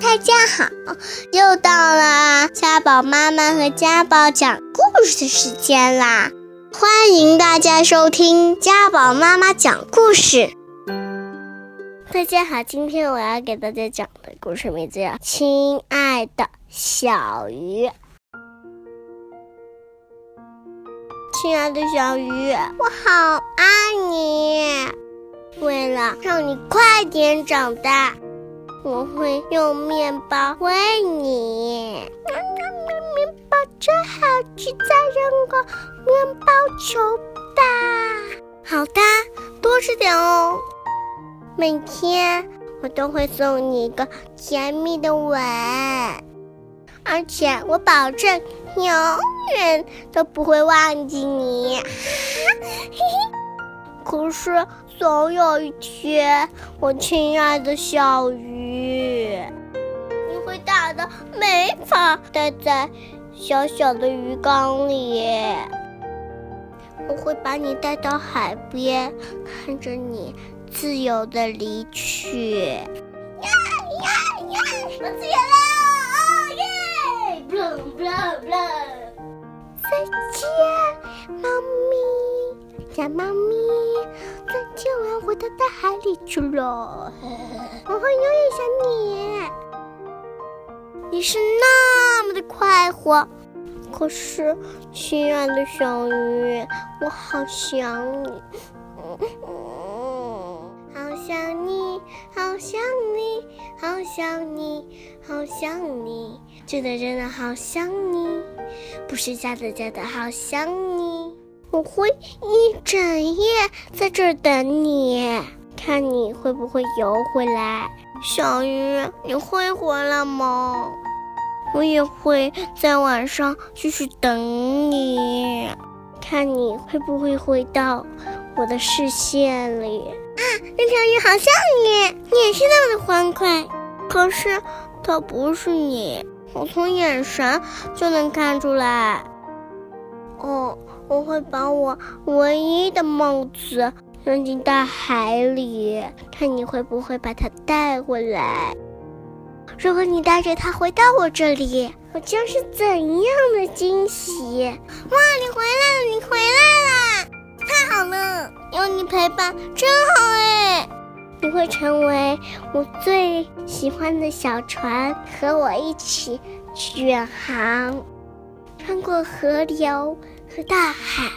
大家好，又到了家宝妈妈和家宝讲故事的时间啦！欢迎大家收听家宝妈妈讲故事。大家好，今天我要给大家讲的故事名字叫《亲爱的小鱼》。亲爱的小鱼，我好爱你。为了让你快点长大。我会用面包喂你，面包真好吃，再扔个面包球吧。好的，多吃点哦。每天我都会送你一个甜蜜的吻，而且我保证永远都不会忘记你。可是。总有一天，我亲爱的小鱼，你会大的没法待在小小的鱼缸里。我会把你带到海边，看着你自由的离去。呀呀呀！我自由了！耶！不不不！再见，猫咪，小猫咪。再见，我要回到大海里去了。我会永远想你，你是那么的快活。可是，亲爱的小鱼，我好想你，好想你，好想你，好想你，好想你，真的真的好想你，不是假的假的好想你。我会一整夜在这儿等你，看你会不会游回来。小鱼，你会回来吗？我也会在晚上继续等你，看你会不会回到我的视线里。啊，那条鱼好像你，你也是那么的欢快。可是它不是你，我从眼神就能看出来。哦。我会把我唯一的帽子扔进大海里，看你会不会把它带回来。如果你带着它回到我这里，我将是怎样的惊喜！哇，你回来了，你回来了，太好了，有你陪伴真好哎！你会成为我最喜欢的小船，和我一起远航，穿过河流。和大海，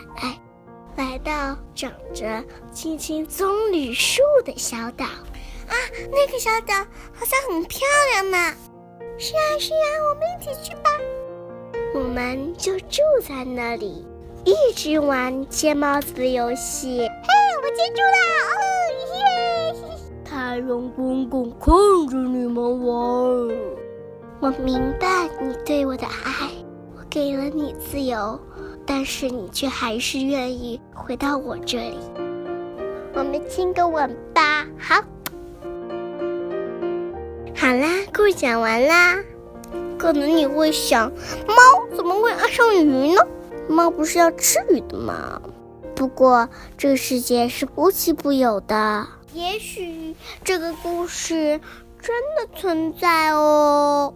来到长着青青棕榈树的小岛啊！那个小岛好像很漂亮呢。是啊，是啊，我们一起去吧。我们就住在那里，一直玩接帽子的游戏。嘿，我接住了！哦耶！太阳公公看着你们玩。我明白你对我的爱，我给了你自由。但是你却还是愿意回到我这里，我们亲个吻吧。好，好啦，故事讲完啦。可能你会想，猫怎么会爱上鱼呢？猫不是要吃鱼的吗？不过这个世界是无奇不有的，也许这个故事真的存在哦。